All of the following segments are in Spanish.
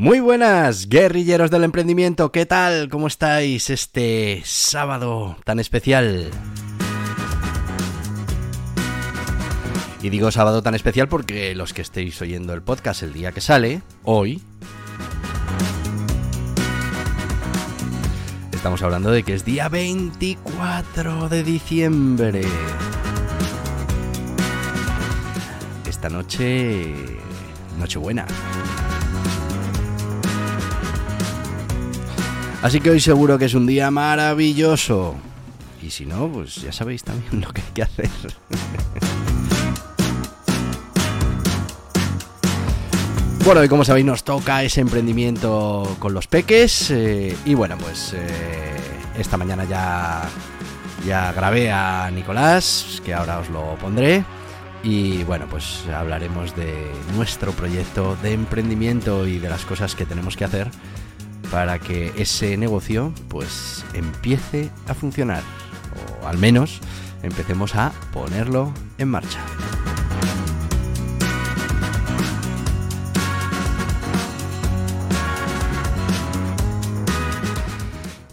Muy buenas, guerrilleros del emprendimiento, ¿qué tal? ¿Cómo estáis este sábado tan especial? Y digo sábado tan especial porque los que estéis oyendo el podcast el día que sale, hoy, estamos hablando de que es día 24 de diciembre. Esta noche, Nochebuena. Así que hoy seguro que es un día maravilloso. Y si no, pues ya sabéis también lo que hay que hacer. Bueno, y como sabéis nos toca ese emprendimiento con los peques eh, y bueno, pues eh, esta mañana ya, ya grabé a Nicolás, que ahora os lo pondré, y bueno, pues hablaremos de nuestro proyecto de emprendimiento y de las cosas que tenemos que hacer para que ese negocio pues empiece a funcionar, o al menos empecemos a ponerlo en marcha.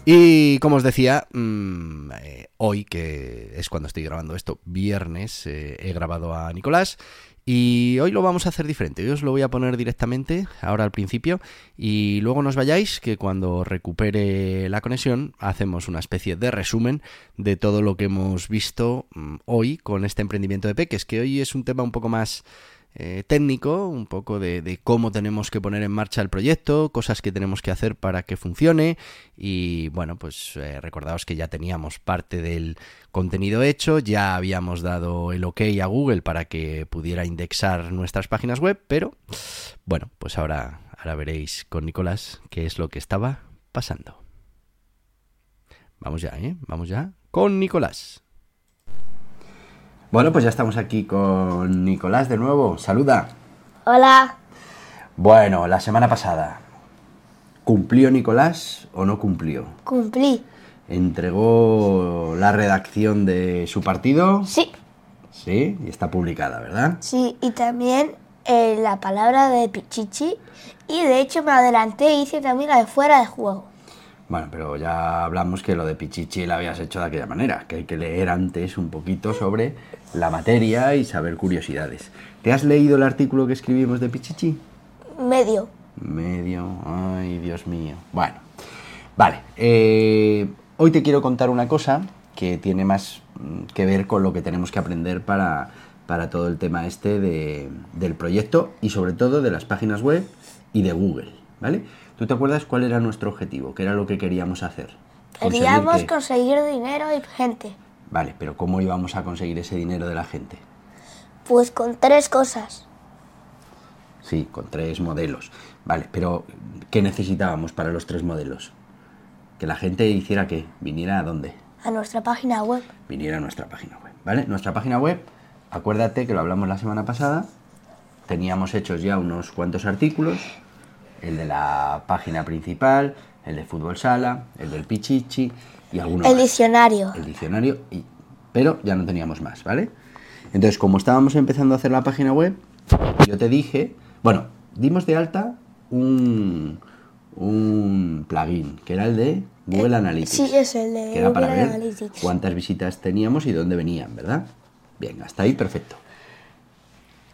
Y como os decía, mm, eh, hoy, que es cuando estoy grabando esto, viernes, eh, he grabado a Nicolás y hoy lo vamos a hacer diferente. Hoy os lo voy a poner directamente, ahora al principio, y luego nos vayáis, que cuando recupere la conexión hacemos una especie de resumen de todo lo que hemos visto mm, hoy con este emprendimiento de Peques, que hoy es un tema un poco más eh, técnico, un poco de, cómo tenemos que poner en marcha el proyecto, cosas que tenemos que hacer para que funcione y bueno, pues eh, recordaos que ya teníamos parte del contenido hecho, ya habíamos dado el ok a Google para que pudiera indexar nuestras páginas web, pero bueno, pues ahora, ahora veréis con Nicolás qué es lo que estaba pasando. Vamos ya, ¿eh? Vamos ya con Nicolás. Bueno, pues ya estamos aquí con Nicolás de nuevo. Saluda. Hola. Bueno, la semana pasada, ¿cumplió Nicolás o no cumplió? Cumplí. ¿Entregó la redacción de su partido? Sí. Sí, y está publicada, ¿verdad? Sí, y también eh, la palabra de Pichichi. Y de hecho me adelanté e hice también la de fuera de juego. Bueno, pero ya hablamos que lo de Pichichi lo habías hecho de aquella manera, que hay que leer antes un poquito sobre la materia y saber curiosidades. ¿Te has leído el artículo que escribimos de Pichichi? Medio. Medio, ay Dios mío. Bueno, vale. Eh, hoy te quiero contar una cosa que tiene más mm, que ver con lo que tenemos que aprender para, para todo el tema este de, del proyecto y sobre todo de las páginas web y de Google, ¿vale? ¿Tú te acuerdas cuál era nuestro objetivo? ¿Qué era lo que queríamos hacer? Queríamos conseguir dinero y gente. Vale, pero ¿cómo íbamos a conseguir ese dinero de la gente? Pues con tres cosas. Sí, con tres modelos. Vale, pero ¿qué necesitábamos para los tres modelos? Que la gente hiciera qué? Viniera a dónde? A nuestra página web. Viniera a nuestra página web, ¿vale? Nuestra página web, acuérdate que lo hablamos la semana pasada, teníamos hechos ya unos cuantos artículos, el de la página principal, el de fútbol sala, el del pichichi y algunos El diccionario. El diccionario, y, pero ya no teníamos más, ¿vale? Entonces, como estábamos empezando a hacer la página web, yo te dije, bueno, dimos de alta un, un plugin, que era el de Google Eh, Analytics. Sí, es el de que era para Google ver Analytics. cuántas visitas teníamos y dónde venían, ¿verdad? Bien, hasta ahí perfecto.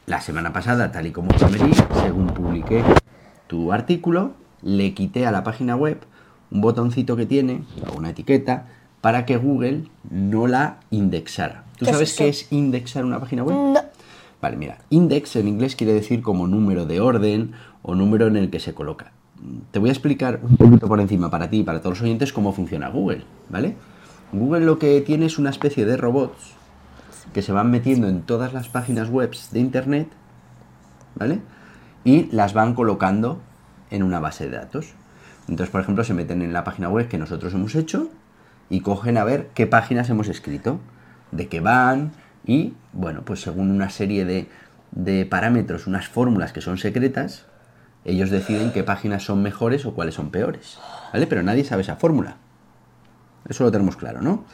La semana pasada, tal y como prometí, según publiqué tu artículo, le quité a la página web un botoncito que tiene, o una etiqueta, para que Google no la indexara. ¿Tú ¿Qué es sabes qué es indexar una página web? No. Vale, mira, index en inglés quiere decir como número de orden o número en el que se coloca. Te voy a explicar un poquito por encima para ti y para todos los oyentes cómo funciona Google, ¿vale? Google lo que tiene es una especie de robots que se van metiendo en todas las páginas web de internet, ¿vale? Y las van colocando en una base de datos. Entonces, por ejemplo, se meten en la página web que nosotros hemos hecho y cogen a ver qué páginas hemos escrito, de qué van y, bueno, pues según una serie de, de parámetros, unas fórmulas que son secretas, ellos deciden qué páginas son mejores o cuáles son peores, ¿vale? Pero nadie sabe esa fórmula. Eso lo tenemos claro, ¿no?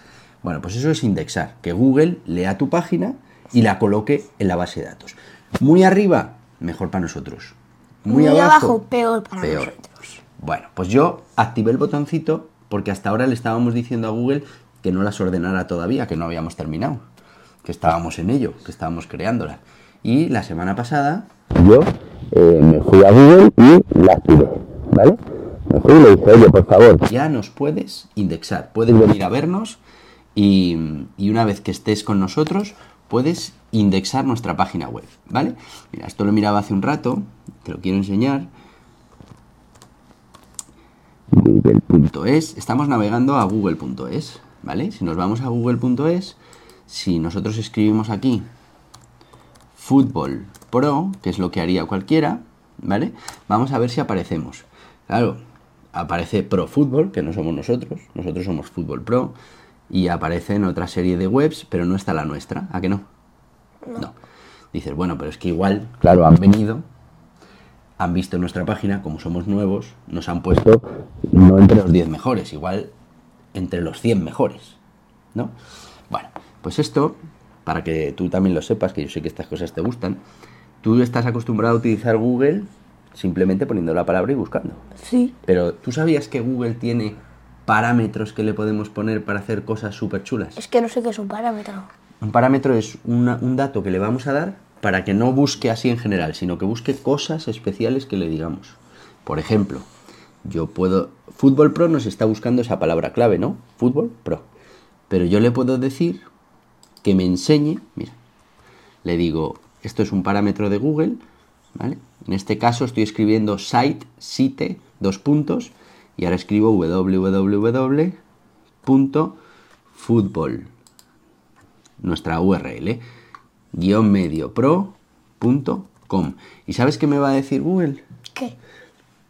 Bueno, pues eso es indexar, que Google lea tu página y la coloque en la base de datos. Muy arriba, mejor para nosotros. Muy, Muy abajo, abajo, peor para peor. nosotros. Bueno, pues yo activé el botoncito porque hasta ahora le estábamos diciendo a Google que no las ordenara todavía, que no habíamos terminado, que estábamos en ello, que estábamos creándolas. Y la semana pasada yo eh, me fui a Google y la activé, ¿vale? Me fui y le dije, oye, por favor, ya nos puedes indexar, puedes venir a vernos y, y una vez que estés con nosotros puedes indexar nuestra página web, ¿vale? Mira, esto lo miraba hace un rato, te lo quiero enseñar google.es, estamos navegando a google.es, ¿vale? Si nos vamos a google.es, si nosotros escribimos aquí fútbol pro, que es lo que haría cualquiera, ¿vale? Vamos a ver si aparecemos. Claro, aparece pro fútbol, que no somos nosotros, nosotros somos fútbol pro, y aparece en otra serie de webs, pero no está la nuestra, ¿a que no? No. Dices, bueno, pero es que igual, claro, han venido han visto nuestra página, como somos nuevos, nos han puesto no entre los 10 mejores, igual entre los 100 mejores, ¿no? Bueno, pues esto, para que tú también lo sepas, que yo sé que estas cosas te gustan, tú estás acostumbrado a utilizar Google simplemente poniendo la palabra y buscando. Sí. Pero ¿tú sabías que Google tiene parámetros que le podemos poner para hacer cosas súper chulas? Es que no sé qué es un parámetro. Un parámetro es un dato que le vamos a dar para que no busque así en general, sino que busque cosas especiales que le digamos. Por ejemplo, yo puedo... Fútbol Pro nos está buscando esa palabra clave, ¿no? Fútbol Pro. Pero yo le puedo decir que me enseñe, mira, le digo, esto es un parámetro de Google, ¿vale? En este caso estoy escribiendo site, site, dos puntos, y ahora escribo www.fútbol nuestra URL, guion medio pro.com. ¿Y sabes qué me va a decir Google? ¿Qué?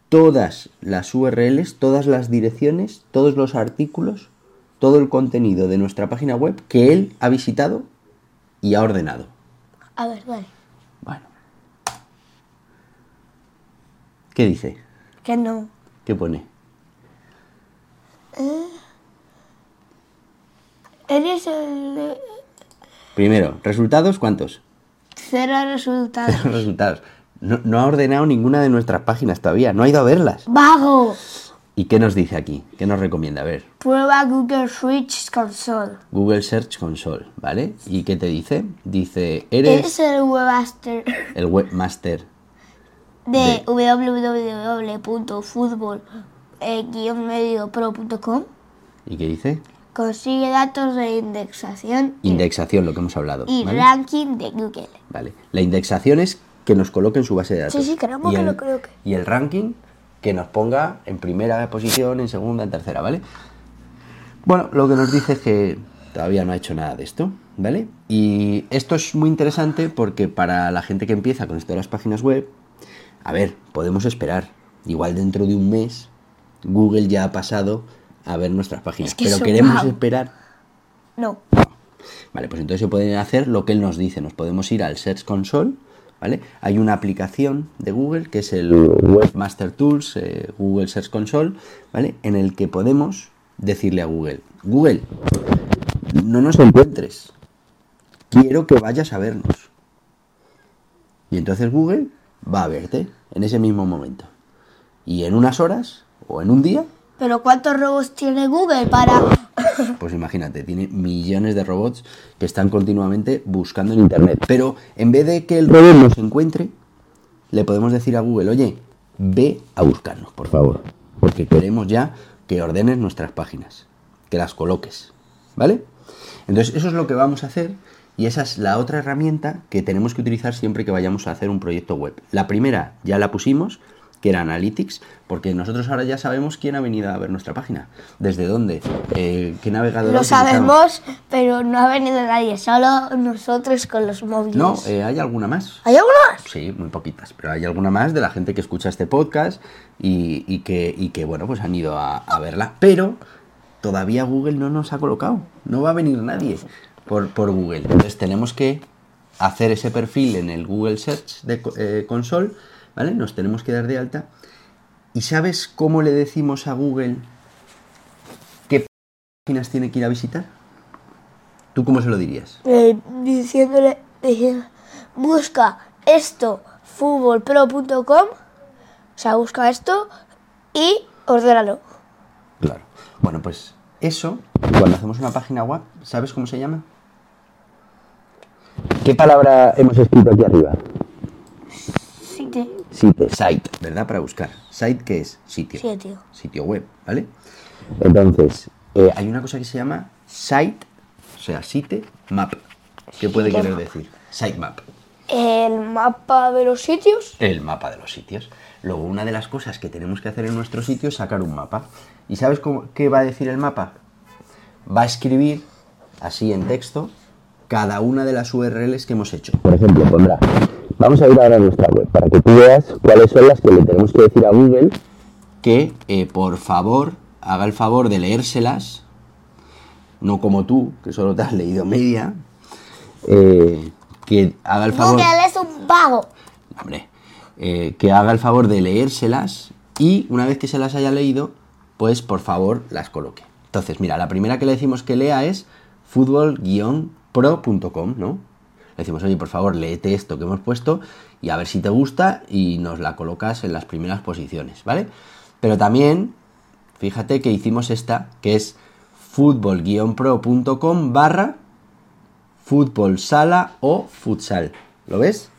Todas las URLs, todas las direcciones, todos los artículos, todo el contenido de nuestra página web que él ha visitado y ha ordenado. A ver, dale. Bueno. ¿Qué dice? Que no. ¿Qué pone? Eres el Primero, ¿resultados cuántos? cero resultados. resultados. No, no ha ordenado ninguna de nuestras páginas todavía, no ha ido a verlas. ¡Vago! ¿Y qué nos dice aquí? ¿Qué nos recomienda? A ver, Prueba Google Switch Console. Google Search Console, ¿vale? ¿Y qué te dice? Dice, eres Es el webmaster el webmaster. de www.fútbol-mediopro.com. ¿Y qué dice? Consigue datos de indexación Indexación, lo que hemos hablado. y ¿vale? ranking de Google. Vale. La indexación es que nos coloque en su base de datos. Sí, sí, queremos Y que el- lo coloque. Y el ranking que nos ponga en primera posición, en segunda, en tercera, ¿vale? Bueno, lo que nos dice es que todavía no ha hecho nada de esto, ¿vale? Y esto es muy interesante porque para la gente que empieza con esto de las páginas web, a ver, podemos esperar. Igual dentro de un mes, Google ya ha pasado a ver nuestras páginas. Es que pero eso queremos esperar No. Vale, pues entonces se puede hacer lo que él nos dice. Nos podemos ir al Search Console, ¿vale? Hay una aplicación de Google que es el Webmaster Tools, eh, Google Search Console, ¿vale? En el que podemos decirle a Google, Google, no nos encuentres, quiero que vayas a vernos. Y entonces Google va a verte en ese mismo momento. Y en unas horas o en un día Pero ¿cuántos robots tiene Google para...? Pues imagínate, tiene millones de robots que están continuamente buscando en Internet. Pero en vez de que el robot nos encuentre, le podemos decir a Google, oye, ve a buscarnos, por favor. Porque queremos ya que ordenes nuestras páginas, que las coloques. ¿Vale? Entonces, eso es lo que vamos a hacer y esa es la otra herramienta que tenemos que utilizar siempre que vayamos a hacer un proyecto web. La primera ya la pusimos, que era Analytics, porque nosotros ahora ya sabemos quién ha venido a ver nuestra página, desde dónde, eh, qué navegador. Lo sabemos, pero no ha venido nadie, solo nosotros con los móviles. No, eh, hay alguna más. ¿Hay alguno más? Sí, muy poquitas, pero hay alguna más de la gente que escucha este podcast y, y que, y que, bueno, pues han ido a, a verla. Pero todavía Google no nos ha colocado, no va a venir nadie por, por Google. Entonces tenemos que hacer ese perfil en el Google Search de eh, Console, ¿vale? Nos tenemos que dar de alta. ¿Y sabes cómo le decimos a Google qué páginas tiene que ir a visitar? ¿Tú cómo se lo dirías? Eh, diciéndole, diciendo, busca esto, futbolpro.com, o sea, busca esto y ordénalo. Claro. Bueno, pues eso, cuando hacemos una página web, ¿sabes cómo se llama? ¿Qué palabra hemos escrito aquí arriba? Site. Site, ¿verdad? Para buscar. Site, ¿qué es? Sitio. Sí, tío. Sitio web, ¿vale? Entonces, eh, hay una cosa que se llama site, o sea, site map. ¿Qué puede querer decir? Sitemap. El mapa de los sitios. el mapa de los sitios. Luego, una de las cosas que tenemos que hacer en nuestro sitio es sacar un mapa. ¿Y sabes cómo, qué va a decir el mapa? Va a escribir, así en texto, cada una de las URLs que hemos hecho. Por ejemplo, pondrá, vamos a ir ahora a nuestra web para que tú veas cuáles son las que le tenemos que decir a Google que, eh, por favor, haga el favor de leérselas, no como tú, que solo te has leído media, eh, que haga el favor... Es un vago. Hombre, eh, que haga el favor de leérselas y una vez que se las haya leído, pues por favor las coloque. Entonces, mira, la primera que le decimos que lea es fútbol-pro.com, ¿no? Decimos, oye, por favor, léete esto que hemos puesto y a ver si te gusta y nos la colocas en las primeras posiciones, ¿vale? Pero también, fíjate que hicimos esta, que es fútbol-pro.com barra fútbol sala o futsal. ¿Lo ves?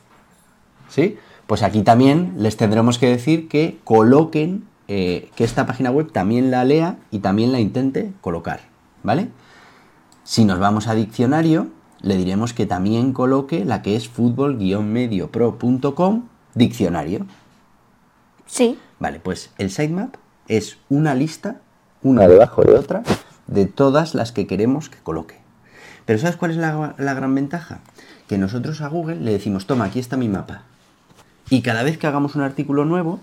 ¿Sí? Pues aquí también les tendremos que decir que coloquen, eh, que esta página web también la lea y también la intente colocar, ¿vale? Si nos vamos a diccionario, le diremos que también coloque la que es fútbol-mediopro.com diccionario. Sí. Vale, pues el sitemap es una lista, una debajo de otra, de todas las que queremos que coloque. Pero ¿sabes cuál es la, la gran ventaja? Que nosotros a Google le decimos, toma, aquí está mi mapa. Y cada vez que hagamos un artículo nuevo,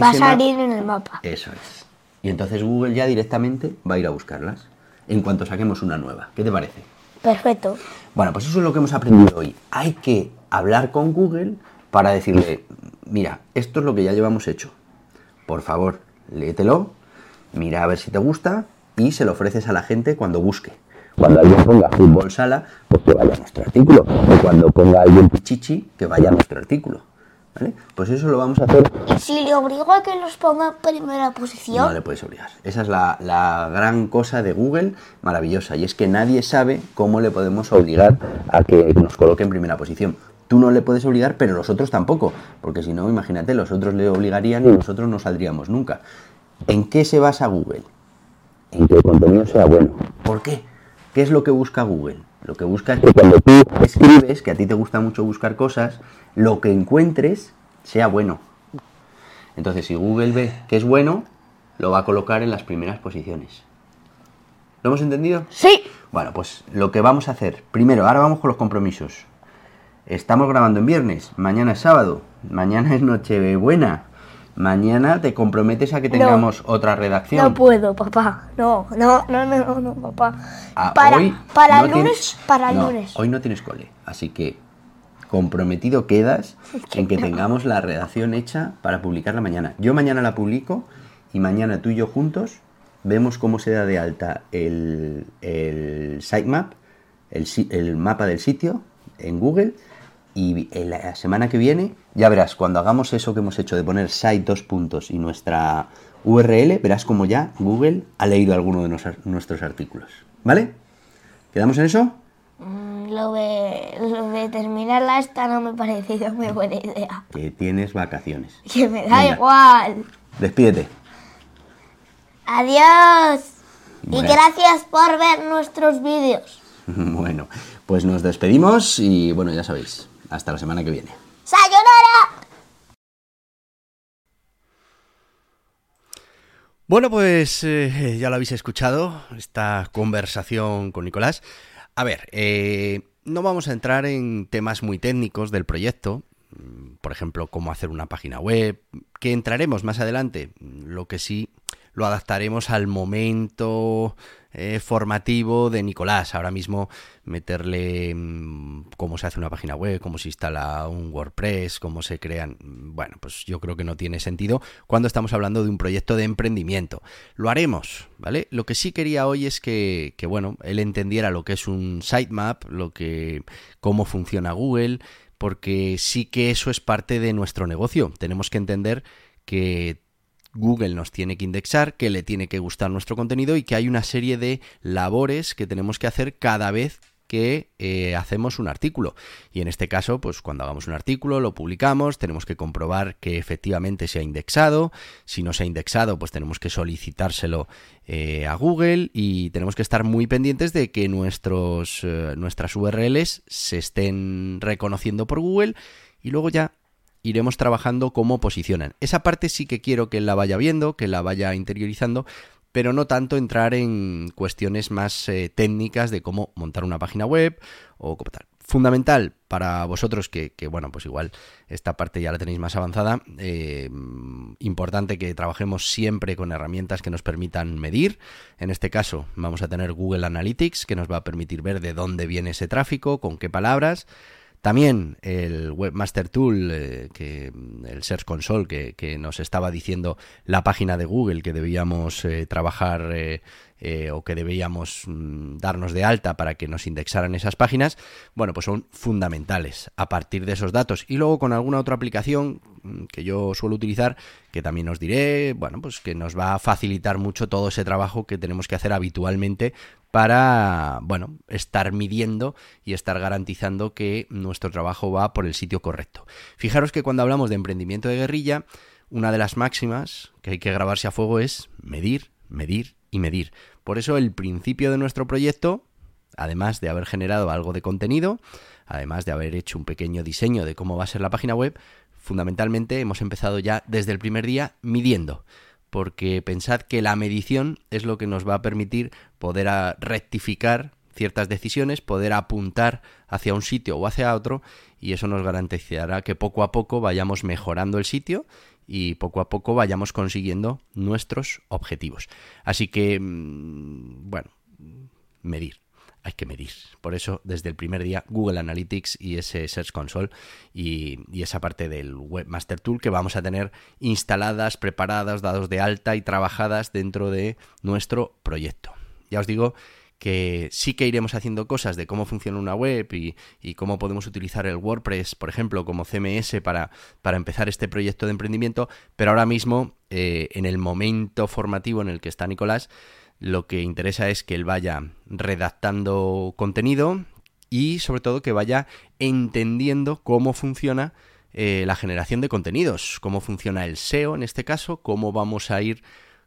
Va a salir en el mapa. Eso es. Y entonces Google ya directamente va a ir a buscarlas en cuanto saquemos una nueva. ¿Qué te parece? Perfecto. Bueno, pues eso es lo que hemos aprendido hoy. Hay que hablar con Google para decirle, mira, esto es lo que ya llevamos hecho. Por favor, léetelo, mira a ver si te gusta y se lo ofreces a la gente cuando busque. Cuando alguien ponga fútbol sala, pues que vaya a nuestro artículo. O cuando ponga alguien pichichi, que vaya a nuestro artículo. ¿Vale? Pues eso lo vamos a hacer Si le obligo a que los ponga en primera posición, no le puedes obligar. Esa es la, la gran cosa de Google, maravillosa, y es que nadie sabe cómo le podemos obligar a que nos coloque en primera posición. Tú no le puedes obligar, pero los otros tampoco, porque si no, imagínate, los otros le obligarían y nosotros no saldríamos nunca. ¿En qué se basa Google? En que el contenido sea bueno. ¿Por qué? ¿Qué es lo que busca Google? Lo que busca es que cuando tú escribes, que a ti te gusta mucho buscar cosas, lo que encuentres sea bueno. Entonces, si Google ve que es bueno, lo va a colocar en las primeras posiciones. ¿Lo hemos entendido? sí. Bueno, pues lo que vamos a hacer, primero, ahora vamos con los compromisos. Estamos grabando en viernes, mañana es sábado, mañana es Nochebuena, mañana te comprometes a que tengamos otra redacción. No puedo, papá. No, no, no, no, no, no, papá. Ah, para hoy para no lunes, tienes- para no, lunes. Hoy no tienes cole, así que comprometido quedas en que tengamos la redacción hecha para publicarla mañana. Yo mañana la publico y mañana tú y yo juntos vemos cómo se da de alta el, el sitemap, el, el mapa del sitio en Google y en la semana que viene ya verás, cuando hagamos eso que hemos hecho de poner site dos puntos y nuestra URL, verás como ya Google ha leído alguno de nos- nuestros artículos. ¿Vale? ¿Quedamos en eso? Mm, Lo de, lo de terminarla esta no me ha parecido muy buena idea. Que tienes vacaciones. Que me da Venga. igual. Despídete. Adiós. Y gracias por ver nuestros vídeos. Bueno, pues nos despedimos y bueno, ya sabéis, hasta la semana que viene. ¡Sayonara! Bueno, pues eh, ya lo habéis escuchado, esta conversación con Nicolás. A ver, eh, no vamos a entrar en temas muy técnicos del proyecto, mm, por ejemplo, cómo hacer una página web, que entraremos más adelante. Lo que sí lo adaptaremos al momento eh, formativo de Nicolás. Ahora mismo meterle mm, cómo se hace una página web, cómo se instala un WordPress, cómo se crean. Bueno, pues yo creo que no tiene sentido cuando estamos hablando de un proyecto de emprendimiento. Lo haremos, ¿vale? Lo que sí quería hoy es que, que bueno, él entendiera lo que es un sitemap, lo que, cómo funciona Google, porque sí que eso es parte de nuestro negocio. Tenemos que entender que Google nos tiene que indexar, que le tiene que gustar nuestro contenido y que hay una serie de labores que tenemos que hacer cada vez que eh, hacemos un artículo. Y en este caso, pues cuando hagamos un artículo, lo publicamos, tenemos que comprobar que efectivamente se ha indexado. Si no se ha indexado, pues tenemos que solicitárselo eh, a Google y tenemos que estar muy pendientes de que nuestros, eh, nuestras URLs se estén reconociendo por Google y luego ya iremos trabajando cómo posicionan. Esa parte sí que quiero que la vaya viendo, que la vaya interiorizando, pero no tanto entrar en cuestiones más eh, técnicas de cómo montar una página web o como tal. Fundamental para vosotros que, bueno, pues igual esta parte ya la tenéis más avanzada. Eh, importante que trabajemos siempre con herramientas que nos permitan medir. En este caso vamos a tener Google Analytics que nos va a permitir ver de dónde viene ese tráfico, con qué palabras. También el Webmaster Tool, eh, que, el Search Console, que, nos estaba diciendo la página de Google que debíamos eh, trabajar eh, o que debíamos mm, darnos de alta para que nos indexaran esas páginas, bueno, pues son fundamentales a partir de esos datos. Y luego con alguna otra aplicación mm, que yo suelo utilizar, que también os diré, bueno, pues que nos va a facilitar mucho todo ese trabajo que tenemos que hacer habitualmente para, bueno, estar midiendo y estar garantizando que nuestro trabajo va por el sitio correcto. Fijaros que cuando hablamos de emprendimiento de guerrilla, una de las máximas que hay que grabarse a fuego es medir, medir y medir. Por eso el principio de nuestro proyecto, además de haber generado algo de contenido, además de haber hecho un pequeño diseño de cómo va a ser la página web, fundamentalmente hemos empezado ya desde el primer día midiendo. Porque pensad que la medición es lo que nos va a permitir poder rectificar ciertas decisiones, poder apuntar hacia un sitio o hacia otro y eso nos garantizará que poco a poco vayamos mejorando el sitio y poco a poco vayamos consiguiendo nuestros objetivos. Así que, mm, bueno, medir. Hay que medir. Por eso, desde el primer día, Google Analytics y ese Search Console y, esa parte del Webmaster Tool que vamos a tener instaladas, preparadas, dados de alta y trabajadas dentro de nuestro proyecto. Ya os digo que sí que iremos haciendo cosas de cómo funciona una web y, cómo podemos utilizar el WordPress, por ejemplo, como CMS para, para empezar este proyecto de emprendimiento, pero ahora mismo, eh, en el momento formativo en el que está Nicolás, lo que interesa es que él vaya redactando contenido y sobre todo que vaya entendiendo cómo funciona eh, la generación de contenidos, cómo funciona el SEO en este caso, cómo vamos a ir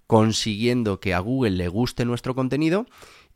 consiguiendo que a Google le guste nuestro contenido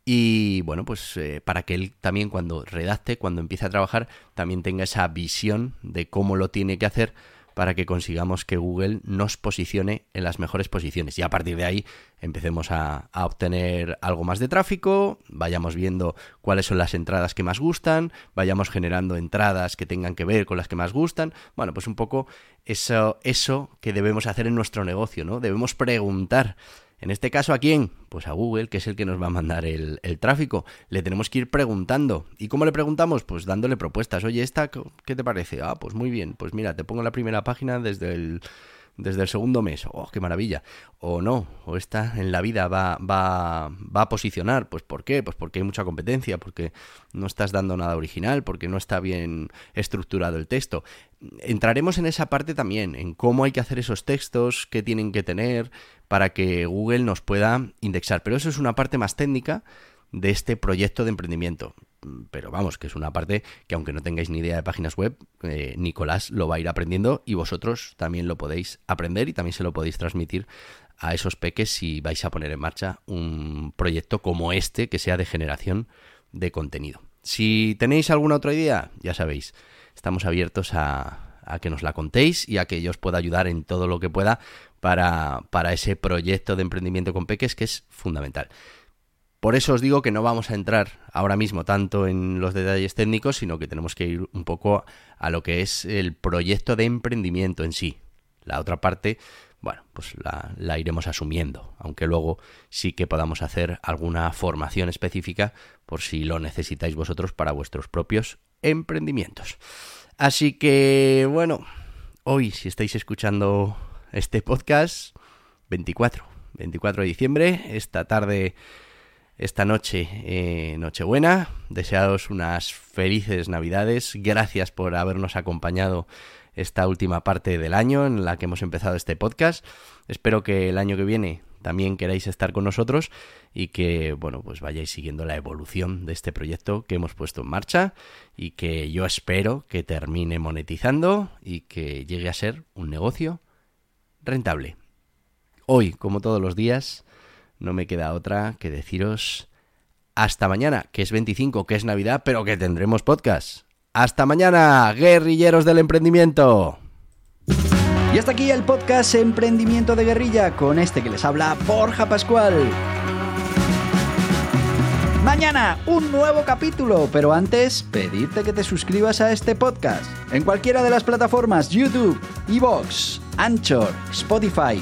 y bueno, pues eh, para que él también cuando redacte, cuando empiece a trabajar, también tenga esa visión de cómo lo tiene que hacer para que consigamos que Google nos posicione en las mejores posiciones. Y a partir de ahí empecemos a, a, obtener algo más de tráfico, vayamos viendo cuáles son las entradas que más gustan, vayamos generando entradas que tengan que ver con las que más gustan. Bueno, pues un poco eso, eso que debemos hacer en nuestro negocio, ¿no? Debemos preguntar en este caso, ¿a quién? Pues a Google, que es el que nos va a mandar el, tráfico. Le tenemos que ir preguntando. ¿Y cómo le preguntamos? Pues dándole propuestas. Oye, ¿esta qué te parece? Ah, pues muy bien. Pues mira, te pongo la primera página desde el desde el segundo mes. ¡Oh, qué maravilla! O no, o esta en la vida va, va, va a posicionar. Pues ¿por qué? Pues porque hay mucha competencia, porque no estás dando nada original, porque no está bien estructurado el texto. Entraremos en esa parte también, en cómo hay que hacer esos textos, qué tienen que tener para que Google nos pueda indexar. Pero eso es una parte más técnica de este proyecto de emprendimiento pero vamos, que es una parte que aunque no tengáis ni idea de páginas web, eh, Nicolás lo va a ir aprendiendo y vosotros también lo podéis aprender y también se lo podéis transmitir a esos peques si vais a poner en marcha un proyecto como este que sea de generación de contenido. Si tenéis alguna otra idea, ya sabéis, estamos abiertos a, a que nos la contéis y a que yo os pueda ayudar en todo lo que pueda para, para ese proyecto de emprendimiento con peques que es fundamental. Por eso os digo que no vamos a entrar ahora mismo tanto en los detalles técnicos, sino que tenemos que ir un poco a lo que es el proyecto de emprendimiento en sí. La otra parte, bueno, pues la, iremos asumiendo, aunque luego sí que podamos hacer alguna formación específica por si lo necesitáis vosotros para vuestros propios emprendimientos. Así que, bueno, hoy si estáis escuchando este podcast, 24, 24 de diciembre, esta tarde esta noche, eh, Nochebuena. Deseados unas felices Navidades. Gracias por habernos acompañado esta última parte del año en la que hemos empezado este podcast. Espero que el año que viene también queráis estar con nosotros y que, bueno, pues vayáis siguiendo la evolución de este proyecto que hemos puesto en marcha y que yo espero que termine monetizando y que llegue a ser un negocio rentable. Hoy, como todos los días, no me queda otra que deciros hasta mañana, que es 25, que es Navidad, pero que tendremos podcast. Hasta mañana, guerrilleros del emprendimiento. Y hasta aquí el podcast Emprendimiento de Guerrilla con este que les habla Borja Pascual. Mañana un nuevo capítulo, pero antes pedirte que te suscribas a este podcast en cualquiera de las plataformas YouTube, Evox, Anchor, Spotify